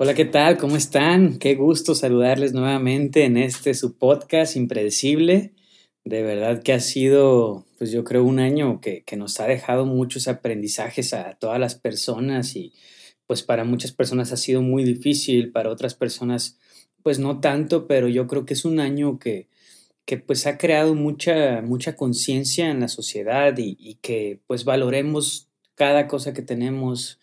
Hola, ¿qué tal? ¿Cómo están? Qué gusto saludarles nuevamente en este su podcast impredecible. De verdad que ha sido, pues yo creo, un año que, que nos ha dejado muchos aprendizajes a todas las personas y pues para muchas personas ha sido muy difícil, para otras personas pues no tanto, pero yo creo que es un año que, que pues ha creado mucha, mucha conciencia en la sociedad y, que pues valoremos cada cosa que tenemos,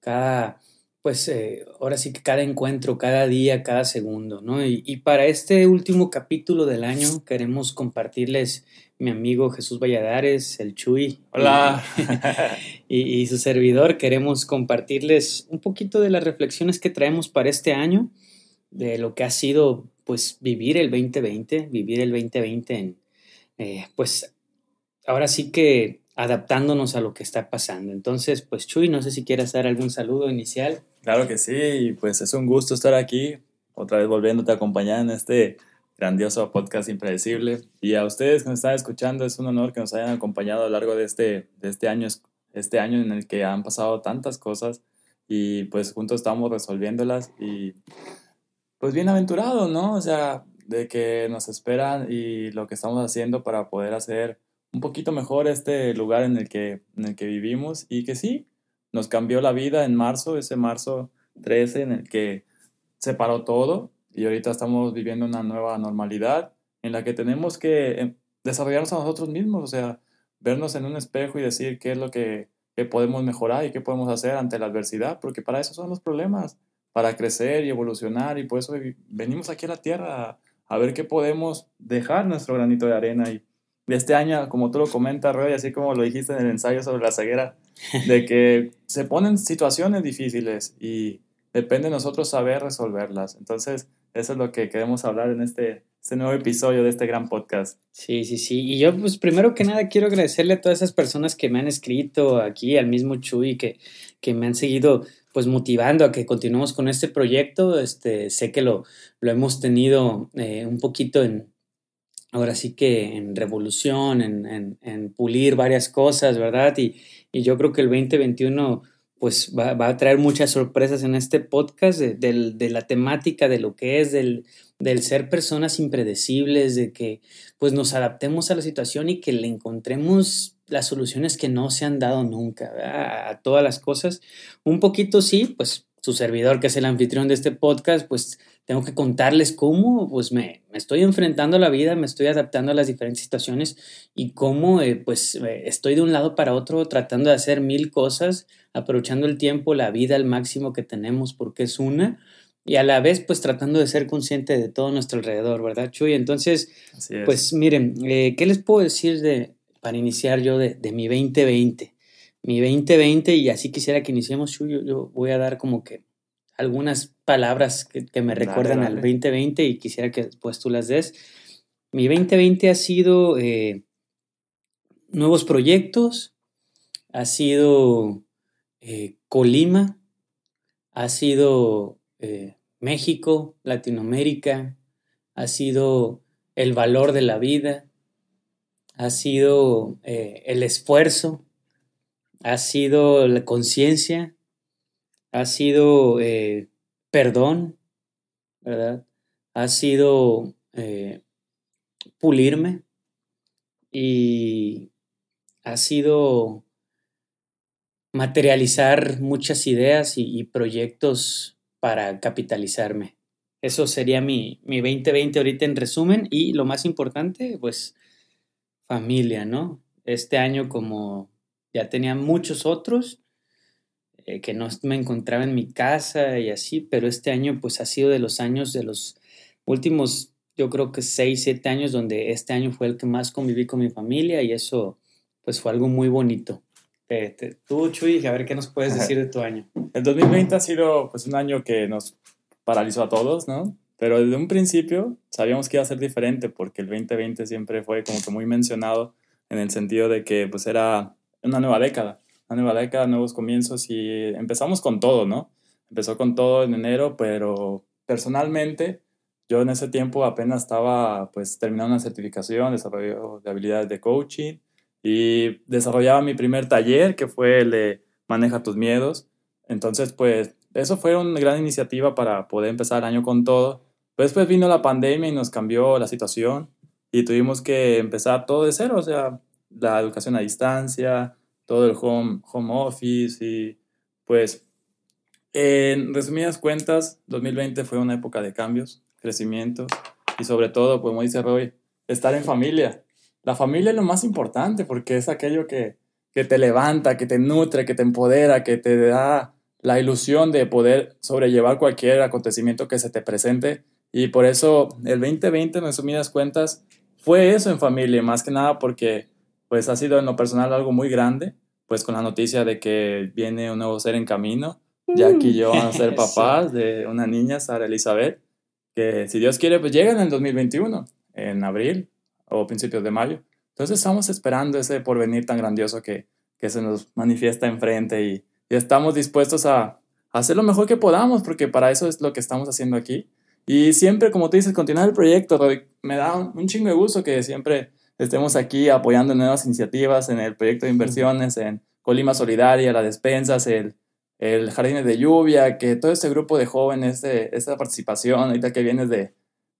cada, pues eh, ahora sí que cada encuentro, cada día, cada segundo, ¿no? Y, y, para este último capítulo del año queremos compartirles mi amigo Jesús Valladares, el Chuy. Hola. Y, y, su servidor, queremos compartirles un poquito de las reflexiones que traemos para este año, de lo que ha sido pues vivir el 2020, vivir el 2020 en, eh, pues ahora sí que adaptándonos a lo que está pasando. Entonces, pues Chuy, no sé si quieras dar algún saludo inicial. Claro que sí, pues es un gusto estar aquí, otra vez volviéndote a acompañar en este grandioso podcast impredecible. Y a ustedes que nos están escuchando, es un honor que nos hayan acompañado a lo largo de este, de este año, este año en el que han pasado tantas cosas y pues juntos estamos resolviéndolas y pues bienaventurado, ¿no? O sea, de que nos esperan y lo que estamos haciendo para poder hacer un poquito mejor este lugar en el que, en el que vivimos y que sí, nos cambió la vida en marzo, ese marzo 13 en el que se paró todo y ahorita estamos viviendo una nueva normalidad en la que tenemos que em, desarrollarnos a nosotros mismos, o sea, vernos en un espejo y decir qué es lo que, podemos mejorar y qué podemos hacer ante la adversidad, porque para eso son los problemas para crecer y evolucionar y por eso venimos aquí a la tierra a, ver qué podemos dejar nuestro granito de arena y de este año, como tú lo comentas, Roy, así como lo dijiste en el ensayo sobre la ceguera, de que se ponen situaciones difíciles y depende de nosotros saber resolverlas. Entonces, eso es lo que queremos hablar en este, este nuevo episodio de este gran podcast. Sí, sí, sí. Y yo, pues, primero que nada, quiero agradecerle a todas esas personas que me han escrito aquí, al mismo Chuy, que, que me han seguido pues motivando a que continuemos con este proyecto. Este, sé que lo, lo hemos tenido eh, un poquito en, ahora sí que en revolución, en, en, en pulir varias cosas, ¿verdad? Y, y, yo creo que el 2021 pues va, va, a traer muchas sorpresas en este podcast de, de, la temática, de lo que es, del, del, ser personas impredecibles, de que pues nos adaptemos a la situación y que le encontremos las soluciones que no se han dado nunca ¿verdad? a todas las cosas. Un poquito sí, pues su servidor, que es el anfitrión de este podcast, pues tengo que contarles cómo pues me, me estoy enfrentando a la vida, me estoy adaptando a las diferentes situaciones y cómo eh, pues eh, estoy de un lado para otro tratando de hacer mil cosas, aprovechando el tiempo, la vida al máximo que tenemos porque es una y a la vez pues tratando de ser consciente de todo nuestro alrededor, ¿verdad, Chuy? Entonces, pues miren, eh, ¿qué les puedo decir de, para iniciar yo de, de, mi 2020. Mi 2020, y así quisiera que iniciemos, yo, yo voy a dar como que algunas palabras que, que me recuerdan dale, dale. al 2020 y quisiera que después tú las des. Mi 2020 ha sido eh, nuevos proyectos, ha sido eh, Colima, ha sido eh, México, Latinoamérica, ha sido el valor de la vida, ha sido el esfuerzo, ha sido la conciencia, ha sido eh, perdón, ¿verdad? Ha sido eh, pulirme y ha sido materializar muchas ideas y, y proyectos para capitalizarme. Eso sería mi, mi 2020 ahorita en resumen y lo más importante, pues familia, ¿no? Este año como ya tenía muchos otros eh, que no me encontraba en mi casa y así, pero este año pues ha sido de los años de los últimos, yo creo que seis, siete años donde este año fue el que más conviví con mi familia y eso pues fue algo muy bonito. Eh, te, tú, Chuy, a ver qué nos puedes decir de tu año. El 2020 ha sido pues un año que nos paralizó a todos, ¿no? Pero desde un principio sabíamos que iba a ser diferente porque el 2020 siempre fue como que muy mencionado en el sentido de que pues era una nueva década, una nueva década, nuevos comienzos y empezamos con todo, ¿no? Empezó con todo en enero, pero personalmente yo en ese tiempo apenas estaba pues terminando una certificación, desarrollo de habilidades de coaching y desarrollaba mi primer taller que fue el de maneja tus miedos. Entonces pues eso fue una gran iniciativa para poder empezar el año con todo. Pero después vino la pandemia y nos cambió la situación y tuvimos que empezar todo de cero, o sea, la educación a distancia, todo el home, home office y pues en resumidas cuentas, 2020 fue una época de cambios, crecimiento y sobre todo, como dice Roy, estar en familia. La familia es lo más importante porque es aquello que, que te levanta, que te nutre, que te empodera, que te da la ilusión de poder sobrellevar cualquier acontecimiento que se te presente. Y por eso el 2020, en resumidas cuentas, fue eso en familia, más que nada porque pues ha sido en lo personal algo muy grande, pues con la noticia de que viene un nuevo ser en camino. Jackie y yo van a ser papás de una niña, Sara Elizabeth, que si Dios quiere, pues llega en el 2021, en abril o principios de mayo. Entonces estamos esperando ese porvenir tan grandioso que, que se nos manifiesta enfrente y, y estamos dispuestos a, a, hacer lo mejor que podamos, porque para eso es lo que estamos haciendo aquí. Y siempre, como tú dices, continuar el proyecto. Me da un, un chingo de gusto que siempre estemos aquí apoyando nuevas iniciativas en el proyecto de inversiones, en Colima Solidaria, las despensas, el, el Jardines de Lluvia, que todo este grupo de jóvenes, de, esta participación, ahorita que vienes de,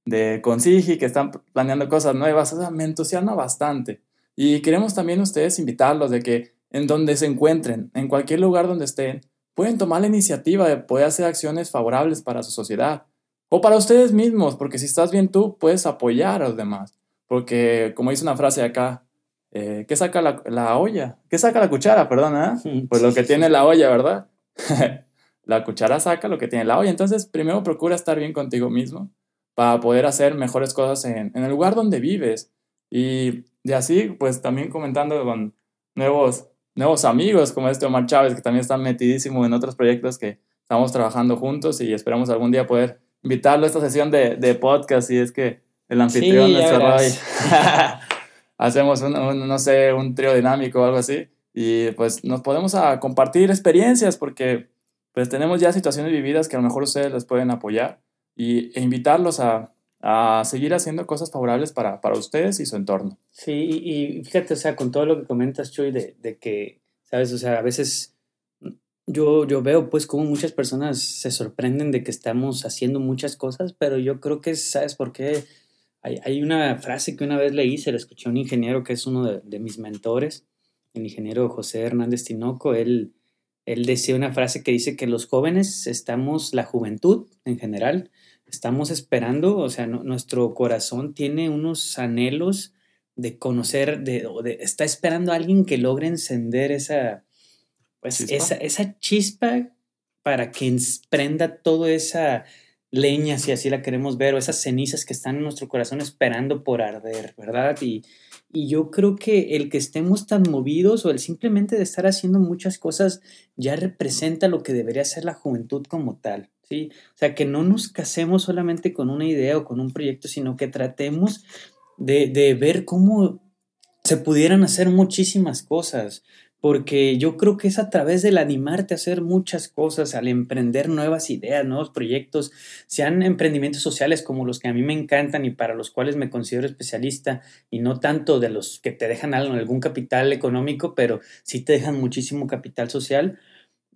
de Consigi, que están planeando cosas nuevas, o sea, me entusiasma bastante. Y queremos también ustedes invitarlos de que en donde se encuentren, en cualquier lugar donde estén, pueden tomar la iniciativa de poder hacer acciones favorables para su sociedad o para ustedes mismos, porque si estás bien tú, puedes apoyar a los demás. Porque, como dice una frase acá, eh, ¿qué saca la, la, olla? ¿Qué saca la cuchara? Perdón, ¿eh? Pues lo que tiene la olla, ¿verdad? la cuchara saca lo que tiene la olla. Entonces, primero procura estar bien contigo mismo para poder hacer mejores cosas en, en el lugar donde vives. Y de así, pues también comentando con nuevos, nuevos amigos como este Omar Chávez, que también está metidísimo en otros proyectos que estamos trabajando juntos y esperamos algún día poder invitarlo a esta sesión de, de podcast. Y es que el anfitrión, sí, nuestro Roy. Hacemos un, un, no sé, un trío dinámico o algo así. Y pues nos podemos a compartir experiencias porque pues tenemos ya situaciones vividas que a lo mejor ustedes les pueden apoyar y, e invitarlos a, a seguir haciendo cosas favorables para, para ustedes y su entorno. Sí, y, fíjate, o sea, con todo lo que comentas, Chuy, de, de que, ¿sabes? O sea, a veces yo, yo veo pues como muchas personas se sorprenden de que estamos haciendo muchas cosas, pero yo creo que, ¿sabes por qué? Hay, una frase que una vez leí, se la escuché a un ingeniero que es uno de, mis mentores, el ingeniero José Hernández Tinoco. Él, él decía una frase que dice que los jóvenes estamos, la juventud en general, estamos esperando, o sea, nuestro corazón tiene unos anhelos de conocer, de, de, está esperando a alguien que logre encender esa, pues, esa, esa chispa para que prenda toda esa leña, si así la queremos ver, o esas cenizas que están en nuestro corazón esperando por arder, ¿verdad? Y, y yo creo que el que estemos tan movidos o el simplemente de estar haciendo muchas cosas ya representa lo que debería ser la juventud como tal, ¿sí? O sea, que no nos casemos solamente con una idea o con un proyecto, sino que tratemos de, de ver cómo se pudieran hacer muchísimas cosas porque yo creo que es a través del animarte a hacer muchas cosas, al emprender nuevas ideas, nuevos proyectos, sean emprendimientos sociales como los que a mí me encantan y para los cuales me considero especialista, y no tanto de los que te dejan algún capital económico, pero sí te dejan muchísimo capital social.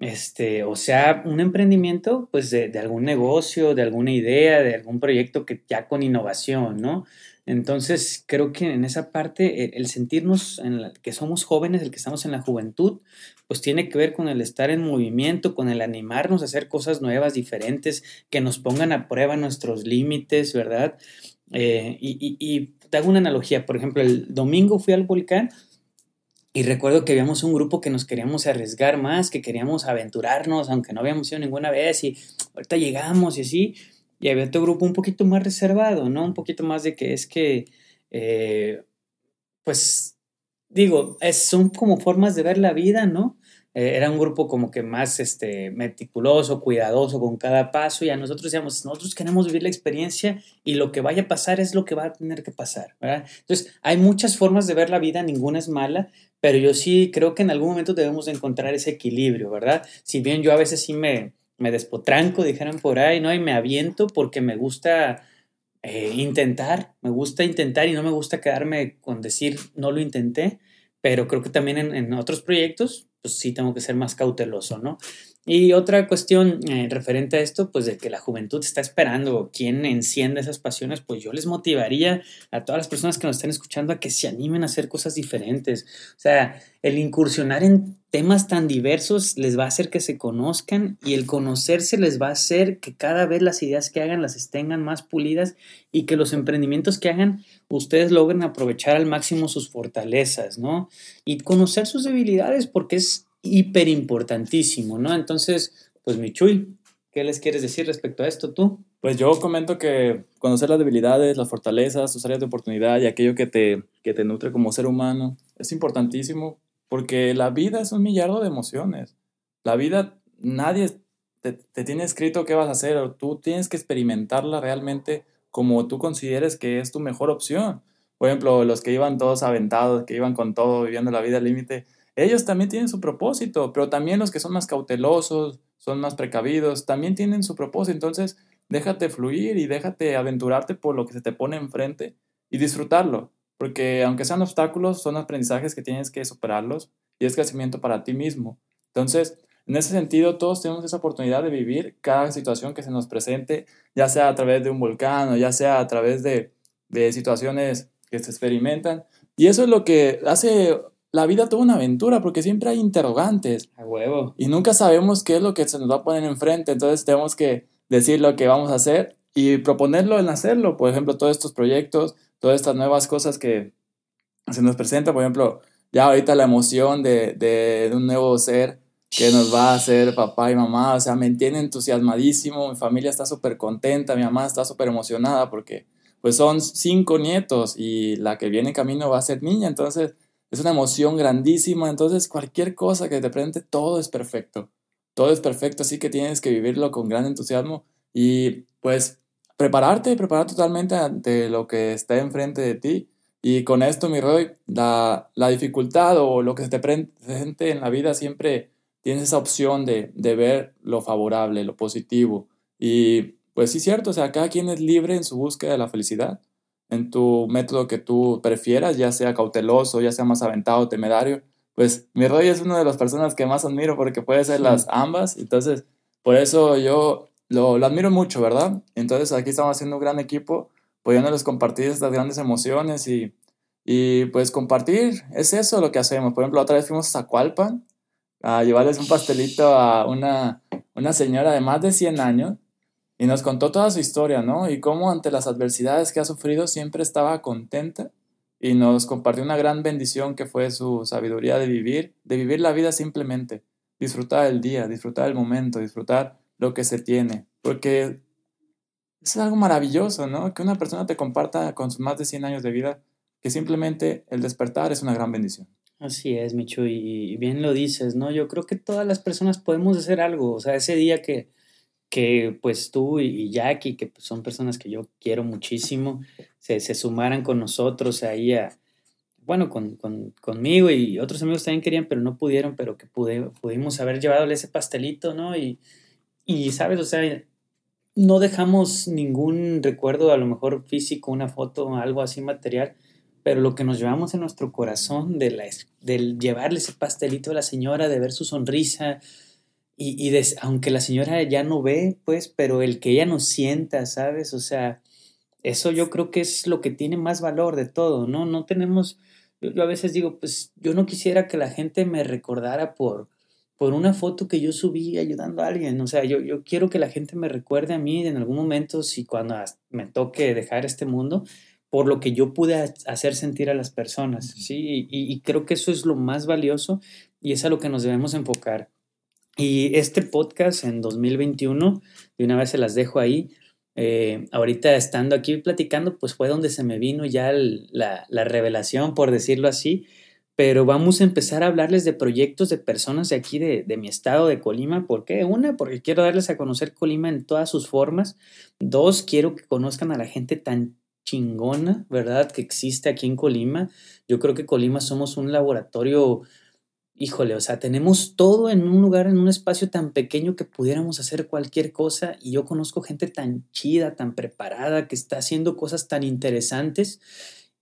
Este, o sea, un emprendimiento, pues de, de algún negocio, de alguna idea, de algún proyecto que ya con innovación, ¿no? Entonces, creo que en esa parte, el, sentirnos que somos jóvenes, el que estamos en la juventud, pues tiene que ver con el estar en movimiento, con el animarnos a hacer cosas nuevas, diferentes, que nos pongan a prueba nuestros límites, ¿verdad? Eh, y, y, y te hago una analogía, por ejemplo, el domingo fui al volcán y recuerdo que habíamos un grupo que nos queríamos arriesgar más, que queríamos aventurarnos, aunque no habíamos ido ninguna vez, y ahorita llegamos y así y había otro grupo un poquito más reservado, ¿no? Un poquito más de que es que, eh, pues, digo, son como formas de ver la vida, ¿no? Eh, era un grupo como que más este, meticuloso, cuidadoso con cada paso y a nosotros decíamos, nosotros queremos vivir la experiencia y lo que vaya a pasar es lo que va a tener que pasar, ¿verdad? Entonces, hay muchas formas de ver la vida, ninguna es mala, pero yo sí creo que en algún momento debemos de encontrar ese equilibrio, ¿verdad? Si bien yo a veces sí me, me despotranco, dijeron por ahí, ¿no? Y me aviento porque me gusta eh, intentar, me gusta intentar y no me gusta quedarme con decir no lo intenté, pero creo que también en, otros proyectos, pues sí tengo que ser más cauteloso, ¿no? Y otra cuestión eh, referente a esto, pues de que la juventud está esperando quién enciende esas pasiones, pues yo les motivaría a todas las personas que nos estén escuchando a que se animen a hacer cosas diferentes. O sea, el incursionar en temas tan diversos les va a hacer que se conozcan y el conocerse les va a hacer que cada vez las ideas que hagan las tengan más pulidas y que los emprendimientos que hagan ustedes logren aprovechar al máximo sus fortalezas, ¿no? Y conocer sus debilidades porque es hiper importantísimo, ¿no? Entonces, pues Michuy, ¿qué les quieres decir respecto a esto tú? Pues yo comento que conocer las debilidades, las fortalezas, tus áreas de oportunidad y aquello que te, que te nutre como ser humano es importantísimo porque la vida es un millardo de emociones. La vida, nadie te, te tiene escrito qué vas a hacer, tú tienes que experimentarla realmente como tú consideres que es tu mejor opción. Por ejemplo, los que iban todos aventados, que iban con todo, viviendo la vida al límite, ellos también tienen su propósito, pero también los que son más cautelosos, son más precavidos, también tienen su propósito. Entonces, déjate fluir y déjate aventurarte por lo que se te pone enfrente y disfrutarlo, porque aunque sean obstáculos, son aprendizajes que tienes que superarlos y es crecimiento para ti mismo. Entonces, en ese sentido, todos tenemos esa oportunidad de vivir cada situación que se nos presente, ya sea a través de un volcán o ya sea a través de, de situaciones que se experimentan. Y eso es lo que hace la vida toda una aventura porque siempre hay interrogantes. A huevo. Y nunca sabemos qué es lo que se nos va a poner enfrente. Entonces tenemos que decir lo que vamos a hacer y proponerlo en hacerlo. Por ejemplo, todos estos proyectos, todas estas nuevas cosas que se nos presentan. Por ejemplo, ya ahorita la emoción de, de, un nuevo ser que nos va a hacer papá y mamá. O sea, me tiene entusiasmadísimo. Mi familia está súper contenta. Mi mamá está súper emocionada porque pues son cinco nietos y la que viene en camino va a ser niña. Entonces es una emoción grandísima, entonces cualquier cosa que te presente, todo es perfecto. Todo es perfecto, así que tienes que vivirlo con gran entusiasmo y pues prepararte, preparar totalmente ante lo que está enfrente de ti. Y con esto, mi Roy, la, la dificultad o lo que se te presente en la vida siempre tienes esa opción de, de ver lo favorable, lo positivo. Y pues sí, cierto, o sea, cada quien es libre en su búsqueda de la felicidad en tu método que tú prefieras, ya sea cauteloso, ya sea más aventado, temerario, pues mi Roy es una de las personas que más admiro porque puede ser las ambas, entonces por eso yo lo, lo, admiro mucho, ¿verdad? Entonces aquí estamos haciendo un gran equipo, pudiéndoles compartir estas grandes emociones y, y pues compartir, es eso lo que hacemos. Por ejemplo, otra vez fuimos a Zacualpan a llevarles un pastelito a una, una señora de más de 100 años y nos contó toda su historia, ¿no? Y cómo ante las adversidades que ha sufrido siempre estaba contenta y nos compartió una gran bendición que fue su sabiduría de vivir, de vivir la vida simplemente, disfrutar el día, disfrutar el momento, disfrutar lo que se tiene, porque es algo maravilloso, ¿no? Que una persona te comparta con sus más de 100 años de vida, que simplemente el despertar es una gran bendición. Así es, Micho, y bien lo dices, ¿no? Yo creo que todas las personas podemos hacer algo, o sea, ese día que, que pues tú y Jackie, que pues, son personas que yo quiero muchísimo, se, sumaran con nosotros ahí a, bueno, con, con, conmigo y otros amigos también querían, pero no pudieron, pero que pude, pudimos haber llevado ese pastelito, ¿no? Y, y, ¿sabes? O sea, no dejamos ningún recuerdo, a lo mejor físico, una foto, algo así material, pero lo que nos llevamos en nuestro corazón de la, del llevarle ese pastelito a la señora, de ver su sonrisa, y, y aunque la señora ya no ve, pues, pero el que ella nos sienta, ¿sabes? O sea, eso yo creo que es lo que tiene más valor de todo, ¿no? No tenemos, yo, a veces digo, pues yo no quisiera que la gente me recordara por, por una foto que yo subí ayudando a alguien, o sea, yo, yo quiero que la gente me recuerde a mí en algún momento, si cuando me toque dejar este mundo, por lo que yo pude hacer sentir a las personas, ¿sí? Y, y creo que eso es lo más valioso y es a lo que nos debemos enfocar. Y este podcast en 2021, de una vez se las dejo ahí. Eh, ahorita estando aquí platicando, pues fue donde se me vino ya la, la, revelación, por decirlo así. Pero vamos a empezar a hablarles de proyectos de personas de aquí, de, de mi estado, de Colima. ¿Por qué? Una, porque quiero darles a conocer Colima en todas sus formas. Dos, quiero que conozcan a la gente tan chingona, ¿verdad? Que existe aquí en Colima. Yo creo que Colima somos un laboratorio híjole, o sea, tenemos todo en un lugar, en un espacio tan pequeño que pudiéramos hacer cualquier cosa y yo conozco gente tan chida, tan preparada, que está haciendo cosas tan interesantes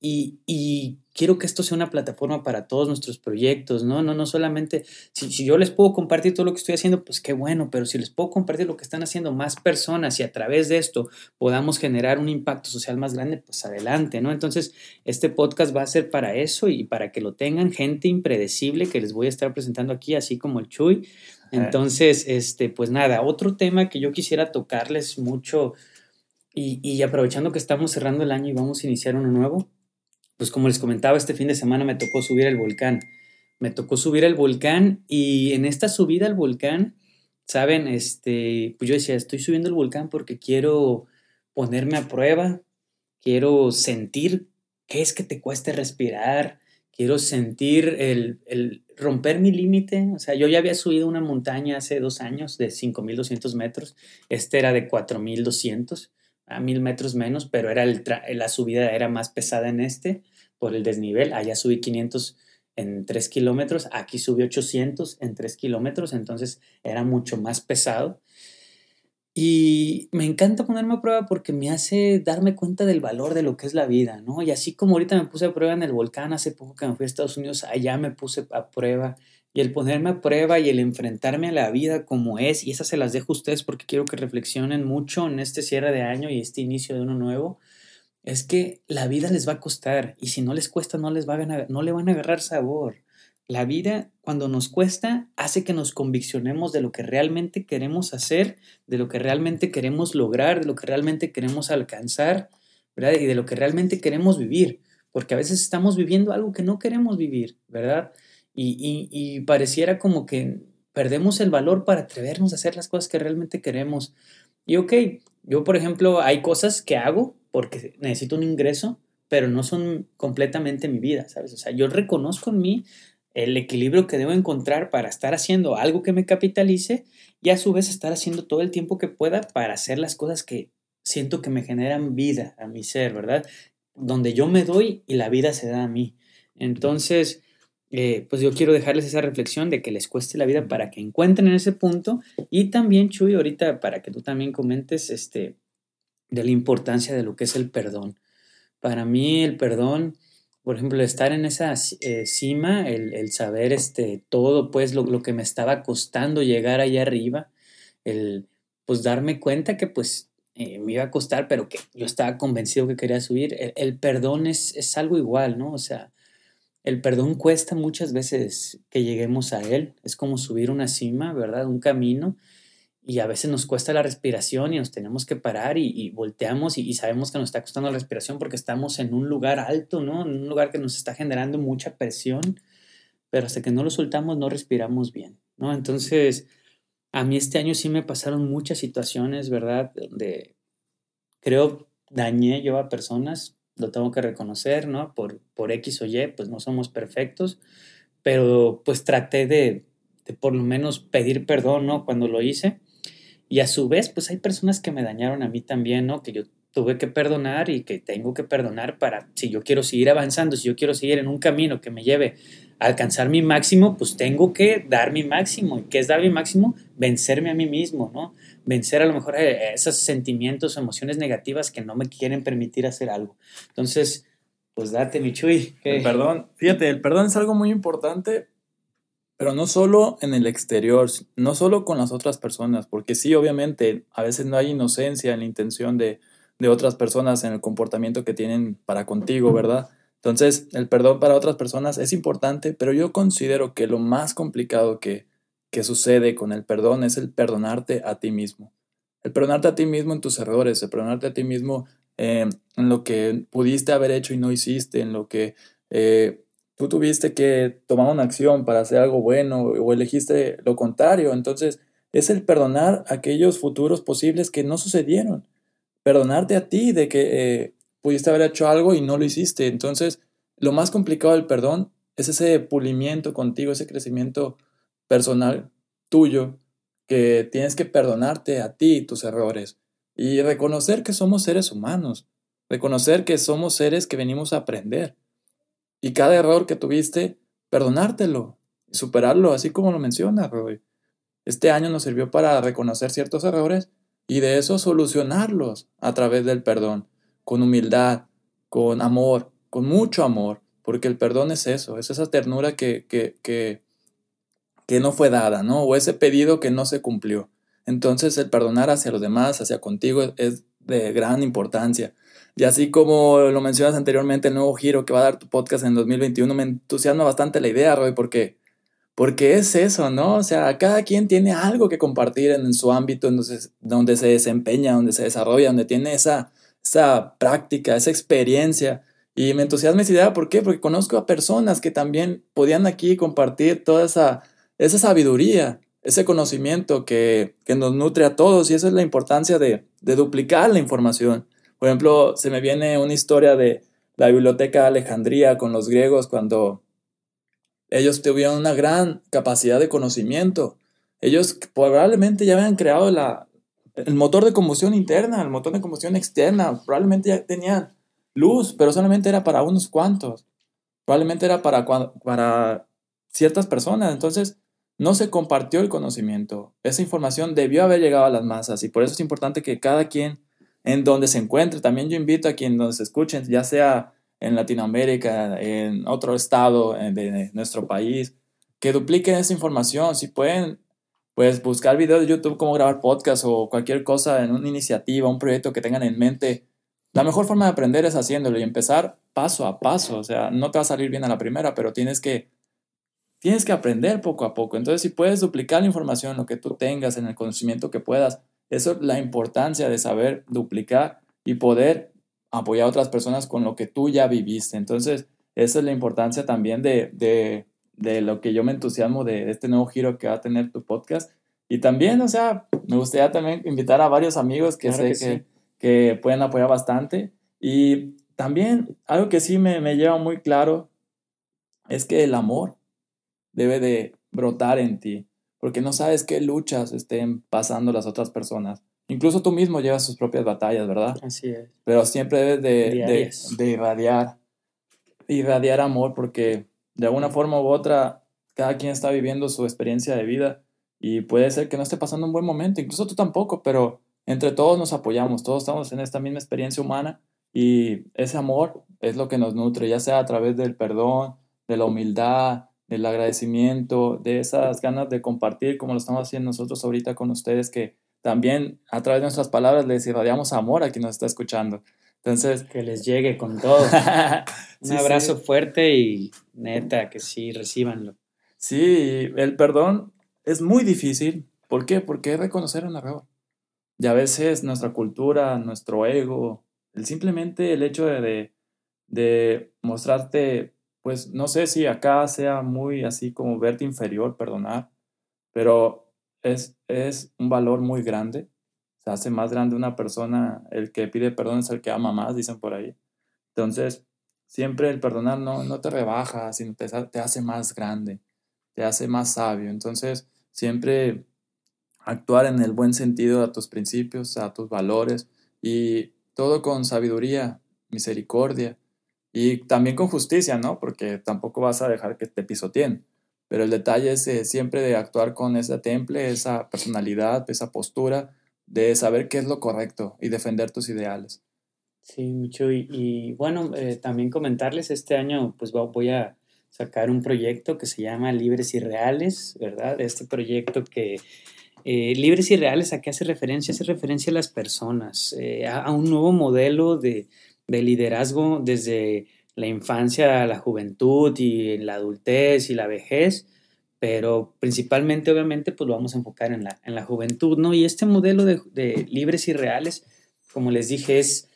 Y, y, quiero que esto sea una plataforma para todos nuestros proyectos, ¿no? No, no solamente, si, si, yo les puedo compartir todo lo que estoy haciendo, pues qué bueno, pero si les puedo compartir lo que están haciendo más personas y a través de esto podamos generar un impacto social más grande, pues adelante, ¿no? Entonces, este podcast va a ser para eso y para que lo tengan gente impredecible que les voy a estar presentando aquí, así como el Chuy. Entonces, este, pues nada, otro tema que yo quisiera tocarles mucho y, y aprovechando que estamos cerrando el año y vamos a iniciar uno nuevo, pues como les comentaba, este fin de semana me tocó subir el volcán. Me tocó subir el volcán y en esta subida al volcán, saben, este, pues yo decía, estoy subiendo el volcán porque quiero ponerme a prueba, quiero sentir qué es que te cueste respirar, quiero sentir el, el romper mi límite. O sea, yo ya había subido una montaña hace dos años de 5.200 metros, este era de 4.200 a mil metros menos, pero era el la subida era más pesada en este por el desnivel. Allá subí 500 en 3 kilómetros, aquí subí 800 en 3 kilómetros, entonces era mucho más pesado. Y me encanta ponerme a prueba porque me hace darme cuenta del valor de lo que es la vida, ¿no? Y así como ahorita me puse a prueba en el volcán, hace poco que me fui a Estados Unidos, allá me puse a prueba y el ponerme a prueba y el enfrentarme a la vida como es, y esas se las dejo a ustedes porque quiero que reflexionen mucho en este cierre de año y este inicio de uno nuevo, es que la vida les va a costar y si no les cuesta no les va a no le van a agarrar sabor. La vida cuando nos cuesta hace que nos conviccionemos de lo que realmente queremos hacer, de lo que realmente queremos lograr, de lo que realmente queremos alcanzar, ¿verdad? Y de lo que realmente queremos vivir, porque a veces estamos viviendo algo que no queremos vivir, ¿verdad? y, pareciera como que perdemos el valor para atrevernos a hacer las cosas que realmente queremos. Y ok, yo por ejemplo hay cosas que hago porque necesito un ingreso, pero no son completamente mi vida, ¿sabes? O sea, yo reconozco en mí el equilibrio que debo encontrar para estar haciendo algo que me capitalice y a su vez estar haciendo todo el tiempo que pueda para hacer las cosas que siento que me generan vida a mi ser, ¿verdad? Donde yo me doy y la vida se da a mí. Entonces, eh, pues yo quiero dejarles esa reflexión de que les cueste la vida para que encuentren ese punto y también Chuy ahorita para que tú también comentes este de la importancia de lo que es el perdón. Para mí el perdón, por ejemplo, estar en esa eh, cima, el, saber este todo pues lo, lo, que me estaba costando llegar allá arriba, el pues darme cuenta que pues eh, me iba a costar, pero que yo estaba convencido que quería subir. El, el perdón es, es algo igual, ¿no? O sea, el perdón cuesta muchas veces que lleguemos a él. Es como subir una cima, ¿verdad? Un camino. Y a veces nos cuesta la respiración y nos tenemos que parar y, volteamos y, sabemos que nos está costando la respiración porque estamos en un lugar alto, ¿no? En un lugar que nos está generando mucha presión. Pero hasta que no lo soltamos no respiramos bien, ¿no? Entonces, a mí este año sí me pasaron muchas situaciones, ¿verdad? Donde creo dañé yo a personas lo tengo que reconocer, ¿no? Por, por X o Y, pues no somos perfectos, pero pues traté de, de por lo menos pedir perdón, ¿no? Cuando lo hice. Y a su vez, pues hay personas que me dañaron a mí también, ¿no? Que yo tuve que perdonar y que tengo que perdonar para, si yo quiero seguir avanzando, si yo quiero seguir en un camino que me lleve a alcanzar mi máximo, pues tengo que dar mi máximo. ¿Y qué es dar mi máximo? Vencerme a mí mismo, ¿no? vencer a lo mejor eh, esos sentimientos, emociones negativas que no me quieren permitir hacer algo. Entonces, pues date, mi Chuy. Perdón, fíjate, el perdón es algo muy importante, pero no solo en el exterior, no solo con las otras personas, porque sí, obviamente, a veces no hay inocencia en la intención de, de otras personas en el comportamiento que tienen para contigo, ¿verdad? Entonces, el perdón para otras personas es importante, pero yo considero que lo más complicado que, que sucede con el perdón es el perdonarte a ti mismo. El perdonarte a ti mismo en tus errores, el perdonarte a ti mismo eh, en lo que pudiste haber hecho y no hiciste, en lo que eh, tú tuviste que tomar una acción para hacer algo bueno o elegiste lo contrario. Entonces, es el perdonar aquellos futuros posibles que no sucedieron. Perdonarte a ti de que eh, pudiste haber hecho algo y no lo hiciste. Entonces, lo más complicado del perdón es ese pulimiento contigo, ese crecimiento personal tuyo que tienes que perdonarte a ti tus errores y reconocer que somos seres humanos, reconocer que somos seres que venimos a aprender y cada error que tuviste, perdonártelo superarlo, así como lo menciona Roy. Este año nos sirvió para reconocer ciertos errores y de eso solucionarlos a través del perdón, con humildad, con amor, con mucho amor, porque el perdón es eso, es esa ternura que, que, que, que no fue dada, ¿no? O ese pedido que no se cumplió. Entonces el perdonar hacia los demás, hacia contigo, es de gran importancia. Y así como lo mencionas anteriormente, el nuevo giro que va a dar tu podcast en 2021, me entusiasma bastante la idea, Roy, porque, porque es eso, ¿no? O sea, cada quien tiene algo que compartir en, su ámbito, en donde, se desempeña, donde se desarrolla, donde tiene esa, esa práctica, esa experiencia. Y me entusiasma esa idea, ¿por qué? Porque conozco a personas que también podían aquí compartir toda esa, esa sabiduría, ese conocimiento que, que nos nutre a todos y esa es la importancia de, de duplicar la información. Por ejemplo, se me viene una historia de la biblioteca de Alejandría con los griegos cuando ellos tuvieron una gran capacidad de conocimiento. Ellos probablemente ya habían creado la, el motor de combustión interna, el motor de combustión externa. Probablemente ya tenían luz, pero solamente era para unos cuantos. Probablemente era para, para ciertas personas. Entonces, no se compartió el conocimiento. Esa información debió haber llegado a las masas y por eso es importante que cada quien en donde se encuentre. También yo invito a quien nos escuchen, ya sea en Latinoamérica, en otro estado de nuestro país, que dupliquen esa información. Si pueden, pues buscar videos de YouTube, cómo grabar podcast o cualquier cosa en una iniciativa, un proyecto que tengan en mente. La mejor forma de aprender es haciéndolo y empezar paso a paso. O sea, no te va a salir bien a la primera, pero tienes que, tienes que aprender poco a poco. Entonces, si puedes duplicar la información, lo que tú tengas, en el conocimiento que puedas, eso es la importancia de saber duplicar y poder apoyar a otras personas con lo que tú ya viviste. Entonces, esa es la importancia también de, de, de lo que yo me entusiasmo de este nuevo giro que va a tener tu podcast. Y también, o sea, me gustaría también invitar a varios amigos que sé que, que, pueden apoyar bastante. Y también algo que sí me, me lleva muy claro es que el amor debe de brotar en ti porque no sabes qué luchas estén pasando las otras personas. Incluso tú mismo llevas sus propias batallas, ¿verdad? Así es. Pero siempre debes de, de, irradiar, irradiar amor, porque de alguna forma u otra, cada quien está viviendo su experiencia de vida y puede ser que no esté pasando un buen momento, incluso tú tampoco, pero entre todos nos apoyamos, todos estamos en esta misma experiencia humana y ese amor es lo que nos nutre, ya sea a través del perdón, de la humildad, del agradecimiento, de esas ganas de compartir, como lo estamos haciendo nosotros ahorita con ustedes, que también a través de nuestras palabras les irradiamos amor a quien nos está escuchando. Entonces, que les llegue con todo. Un abrazo fuerte y neta, que sí, recibanlo. Sí, el perdón es muy difícil. ¿Por qué? Porque es reconocer un error. Y a veces nuestra cultura, nuestro ego, el, simplemente el hecho de, de, de mostrarte pues no sé si acá sea muy así como verte inferior, perdonar, pero es, es un valor muy grande. Se hace más grande una persona, el que pide perdón es el que ama más, dicen por ahí. Entonces, siempre el perdonar no, no te rebaja, sino te, te hace más grande, te hace más sabio. Entonces, siempre actuar en el buen sentido a tus principios, a tus valores y todo con sabiduría, misericordia y también con justicia, ¿no? Porque tampoco vas a dejar que te pisoteen. Pero el detalle es eh, siempre de actuar con ese temple, esa personalidad, esa postura, de saber qué es lo correcto y defender tus ideales. Sí, mucho. Y, bueno, eh, también comentarles, este año pues voy a sacar un proyecto que se llama Libres y Reales, ¿verdad? Este proyecto que eh, Libres y Reales, ¿a qué hace referencia? Hace referencia a las personas, a, un nuevo modelo de, de liderazgo desde la infancia la juventud y la adultez y la vejez, pero principalmente obviamente pues lo vamos a enfocar en la, en la juventud, ¿no? Y este modelo de, libres y reales, como les dije, es,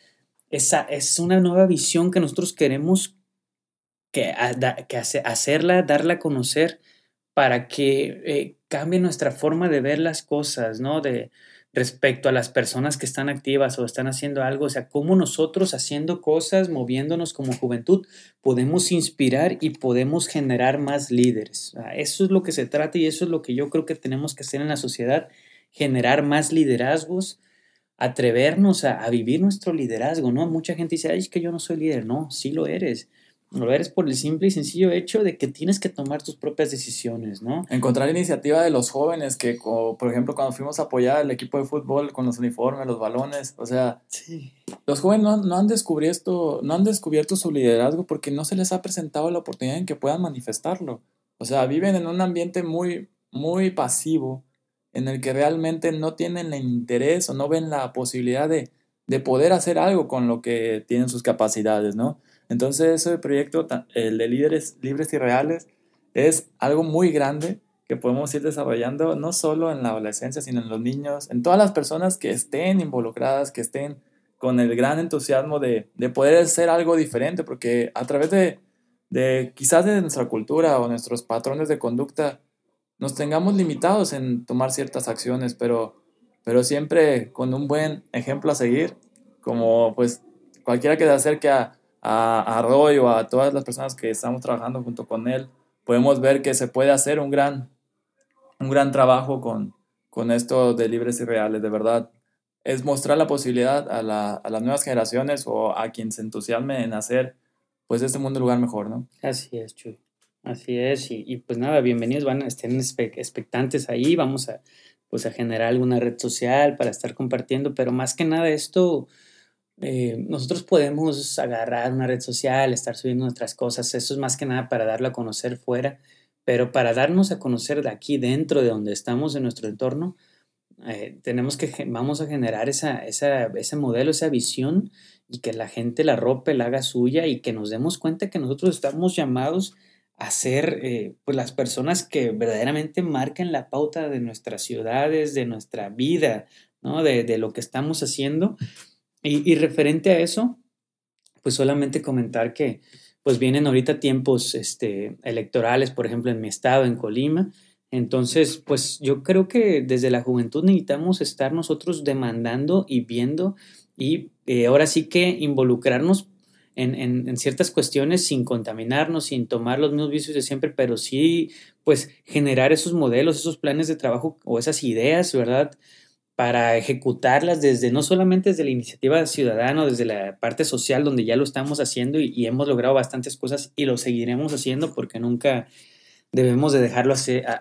esa, es una nueva visión que nosotros queremos que, que hacerla, darla a conocer para que eh, cambie nuestra forma de ver las cosas, ¿no? De, respecto a las personas que están activas o están haciendo algo, o sea, cómo nosotros haciendo cosas, moviéndonos como juventud, podemos inspirar y podemos generar más líderes. Eso es lo que se trata y eso es lo que yo creo que tenemos que hacer en la sociedad, generar más liderazgos, atrevernos a, a vivir nuestro liderazgo, ¿no? Mucha gente dice, ay, es que yo no soy líder, no, sí lo eres lo eres por el simple y sencillo hecho de que tienes que tomar tus propias decisiones, ¿no? Encontrar iniciativa de los jóvenes que, por ejemplo, cuando fuimos a apoyar al equipo de fútbol con los uniformes, los balones, o sea, los jóvenes no, no, han descubierto, no han descubierto su liderazgo porque no se les ha presentado la oportunidad en que puedan manifestarlo. O sea, viven en un ambiente muy, muy pasivo en el que realmente no tienen el interés o no ven la posibilidad de, de poder hacer algo con lo que tienen sus capacidades, ¿no? Entonces ese proyecto, el de líderes libres y reales, es algo muy grande que podemos ir desarrollando no solo en la adolescencia, sino en los niños, en todas las personas que estén involucradas, que estén con el gran entusiasmo de, de poder hacer algo diferente, porque a través de, de quizás de nuestra cultura o nuestros patrones de conducta, nos tengamos limitados en tomar ciertas acciones, pero, pero siempre con un buen ejemplo a seguir, como pues cualquiera que se acerque a, a, a Roy o a todas las personas que estamos trabajando junto con él, podemos ver que se puede hacer un gran, un gran trabajo con, con esto de libres y reales, de verdad. Es mostrar la posibilidad a, la, a las nuevas generaciones o a quien se entusiasme en hacer pues este mundo un lugar mejor, ¿no? Así es, Chuy. Así es, y, y, pues nada, bienvenidos, van, estén expectantes ahí, vamos a, pues a generar alguna red social para estar compartiendo, pero más que nada esto, eh, nosotros podemos agarrar una red social, estar subiendo nuestras cosas, eso es más que nada para darlo a conocer fuera, pero para darnos a conocer de aquí dentro de donde estamos en nuestro entorno, eh, tenemos que, vamos a generar esa, esa, ese modelo, esa visión y que la gente la rope, la haga suya y que nos demos cuenta que nosotros estamos llamados a ser eh, pues las personas que verdaderamente marquen la pauta de nuestras ciudades, de nuestra vida, ¿no? de, de lo que estamos haciendo. Y, referente a eso, pues solamente comentar que pues vienen ahorita tiempos este, electorales, por ejemplo, en mi estado, en Colima. Entonces, pues yo creo que desde la juventud necesitamos estar nosotros demandando y viendo y eh, ahora sí que involucrarnos en, en, ciertas cuestiones sin contaminarnos, sin tomar los mismos vicios de siempre, pero sí, pues, generar esos modelos, esos planes de trabajo o esas ideas, ¿verdad? Para ejecutarlas desde, no solamente desde la iniciativa ciudadana, desde la parte social, donde ya lo estamos haciendo y, hemos logrado bastantes cosas y lo seguiremos haciendo porque nunca debemos de dejarlo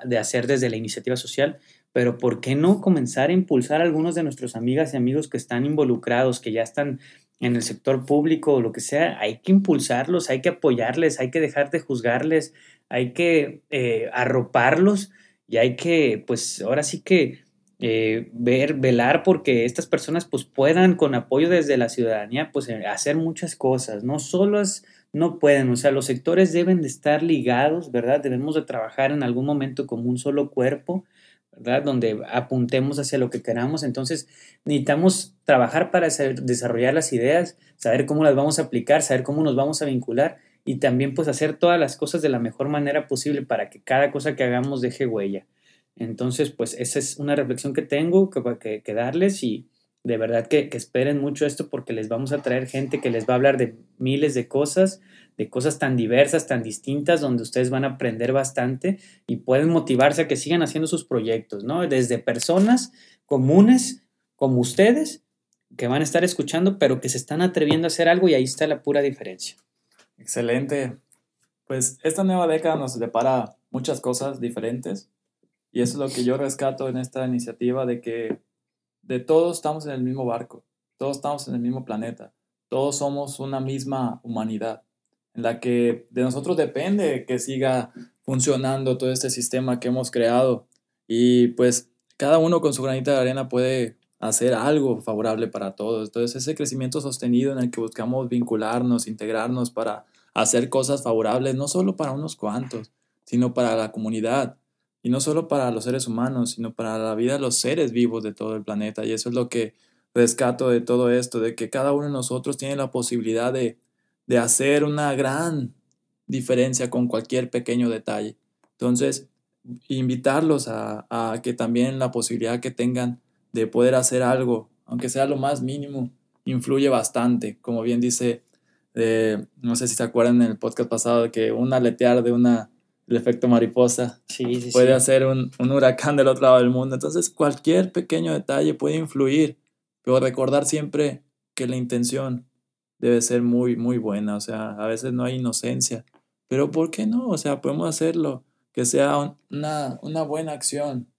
de hacer desde la iniciativa social, pero ¿por qué no comenzar a impulsar a algunos de nuestros amigas y amigos que están involucrados, que ya están en el sector público o lo que sea, hay que impulsarlos, hay que apoyarles, hay que dejar de juzgarles, hay que eh, arroparlos y hay que, pues ahora sí que eh, ver, velar porque estas personas pues puedan con apoyo desde la ciudadanía pues eh, hacer muchas cosas, no solo es, no pueden, o sea, los sectores deben de estar ligados, ¿verdad? Debemos de trabajar en algún momento como un solo cuerpo ¿verdad? Donde apuntemos hacia lo que queramos. Entonces, necesitamos trabajar para desarrollar las ideas, saber cómo las vamos a aplicar, saber cómo nos vamos a vincular y también pues hacer todas las cosas de la mejor manera posible para que cada cosa que hagamos deje huella. Entonces, pues esa es una reflexión que tengo que, que, que darles y de verdad que, que esperen mucho esto porque les vamos a traer gente que les va a hablar de miles de cosas de cosas tan diversas, tan distintas, donde ustedes van a aprender bastante y pueden motivarse a que sigan haciendo sus proyectos, ¿no? Desde personas comunes como ustedes, que van a estar escuchando, pero que se están atreviendo a hacer algo y ahí está la pura diferencia. Excelente. Pues esta nueva década nos depara muchas cosas diferentes y eso es lo que yo rescato en esta iniciativa de que de todos estamos en el mismo barco, todos estamos en el mismo planeta, todos somos una misma humanidad en la que de nosotros depende que siga funcionando todo este sistema que hemos creado y pues cada uno con su granita de arena puede hacer algo favorable para todos. Entonces ese crecimiento sostenido en el que buscamos vincularnos, integrarnos para hacer cosas favorables, no solo para unos cuantos, sino para la comunidad. Y no solo para los seres humanos, sino para la vida de los seres vivos de todo el planeta. Y eso es lo que rescato de todo esto, de que cada uno de nosotros tiene la posibilidad de de hacer una gran diferencia con cualquier pequeño detalle. Entonces, invitarlos a, a, que también la posibilidad que tengan de poder hacer algo, aunque sea lo más mínimo, influye bastante. Como bien dice, eh, no sé si se acuerdan en el podcast pasado, que un aletear de una, el efecto mariposa sí, sí, puede sí. hacer un, un huracán del otro lado del mundo. Entonces, cualquier pequeño detalle puede influir, pero recordar siempre que la intención debe ser muy, muy buena. O sea, a veces no hay inocencia. Pero ¿por qué no? O sea, podemos hacerlo. Que sea una, una buena acción,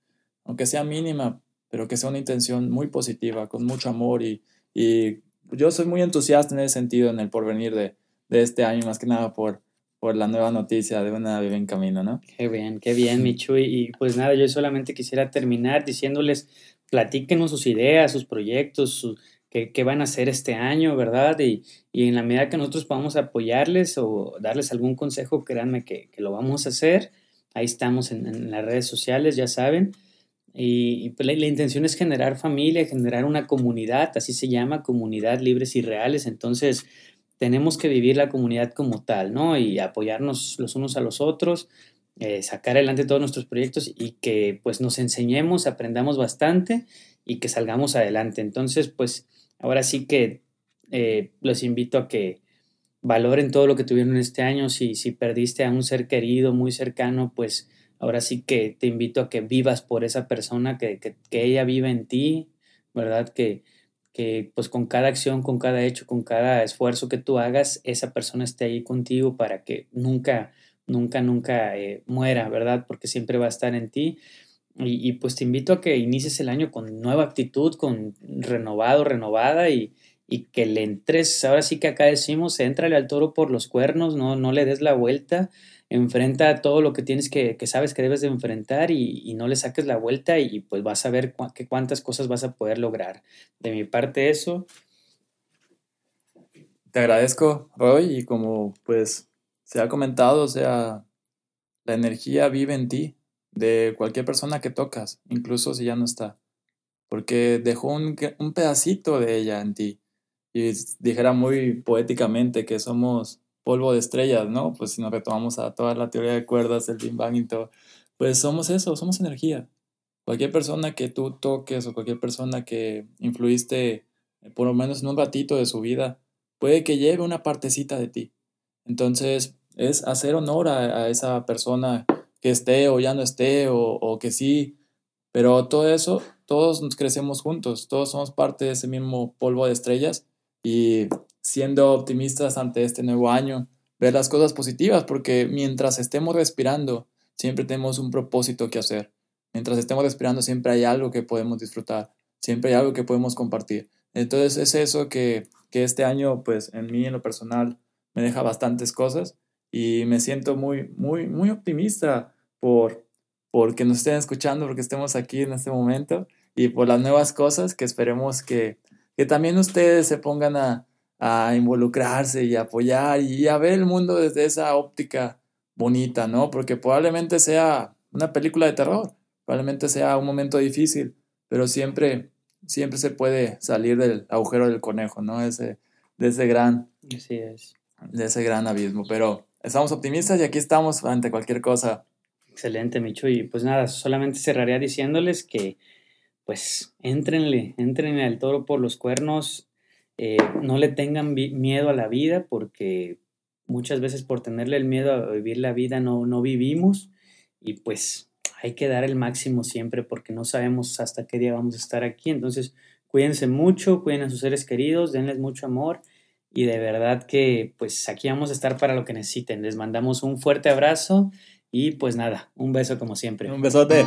aunque sea mínima, pero que sea una intención muy positiva, con mucho amor y, y yo soy muy entusiasta en ese sentido, en el porvenir de, de este año, más que nada por, por la nueva noticia de una vive en camino, ¿no? Qué bien, qué bien, Michu. Y pues nada, yo solamente quisiera terminar diciéndoles, platíquenos sus ideas, sus proyectos, su, qué, van a hacer este año, ¿verdad? Y, y, en la medida que nosotros podamos apoyarles o darles algún consejo, créanme que, que lo vamos a hacer. Ahí estamos en, en, las redes sociales, ya saben. Y, pues la, la, intención es generar familia, generar una comunidad, así se llama, comunidad libres y reales. Entonces, tenemos que vivir la comunidad como tal, ¿no? Y apoyarnos los unos a los otros, eh, sacar adelante todos nuestros proyectos y que pues nos enseñemos, aprendamos bastante y que salgamos adelante. Entonces, pues ahora sí que eh, los invito a que valoren todo lo que tuvieron este año. Si, si perdiste a un ser querido, muy cercano, pues ahora sí que te invito a que vivas por esa persona, que, que, que ella viva en ti, ¿verdad? Que, que pues con cada acción, con cada hecho, con cada esfuerzo que tú hagas, esa persona esté ahí contigo para que nunca, nunca, nunca eh, muera, ¿verdad? Porque siempre va a estar en ti. Y, pues te invito a que inicies el año con nueva actitud, con renovado, renovada y, y que le entres, ahora sí que acá decimos, éntrale al toro por los cuernos, no, no le des la vuelta, enfrenta todo lo que tienes que, que sabes que debes de enfrentar y, y, no le saques la vuelta y pues vas a ver cu que cuántas cosas vas a poder lograr. De mi parte eso. Te agradezco, Roy, y como pues se ha comentado, sea, la energía vive en ti, de cualquier persona que tocas, incluso si ya no está, porque dejó un, un pedacito de ella en ti. Y dijera muy poéticamente que somos polvo de estrellas, ¿no? Pues si nos retomamos a toda la teoría de cuerdas, el Big Bang y todo, pues somos eso, somos energía. Cualquier persona que tú toques o cualquier persona que influiste eh, por lo menos en un ratito de su vida, puede que lleve una partecita de ti. Entonces, es hacer honor a, esa persona que esté o ya no esté o, o, que sí, pero todo eso, todos nos crecemos juntos, todos somos parte de ese mismo polvo de estrellas y siendo optimistas ante este nuevo año, ver las cosas positivas, porque mientras estemos respirando, siempre tenemos un propósito que hacer. Mientras estemos respirando, siempre hay algo que podemos disfrutar, siempre hay algo que podemos compartir. Entonces es eso que, que este año, pues en mí, en lo personal, me deja bastantes cosas y me siento muy, muy, muy optimista por, por que nos estén escuchando, porque estemos aquí en este momento y por las nuevas cosas que esperemos que, que también ustedes se pongan a, a involucrarse y apoyar y a ver el mundo desde esa óptica bonita, ¿no? Porque probablemente sea una película de terror, probablemente sea un momento difícil, pero siempre, siempre se puede salir del agujero del conejo, ¿no? Ese, de ese gran, Así es. de ese gran abismo. Pero estamos optimistas y aquí estamos ante cualquier cosa. Excelente, Micho. Y pues nada, solamente cerraría diciéndoles que pues entrenle, entrenle al toro por los cuernos, eh, no le tengan miedo a la vida porque muchas veces por tenerle el miedo a vivir la vida no, no vivimos y pues hay que dar el máximo siempre porque no sabemos hasta qué día vamos a estar aquí. Entonces, cuídense mucho, cuiden a sus seres queridos, denles mucho amor y de verdad que pues aquí vamos a estar para lo que necesiten. Les mandamos un fuerte abrazo y pues nada, un beso como siempre. Un besote.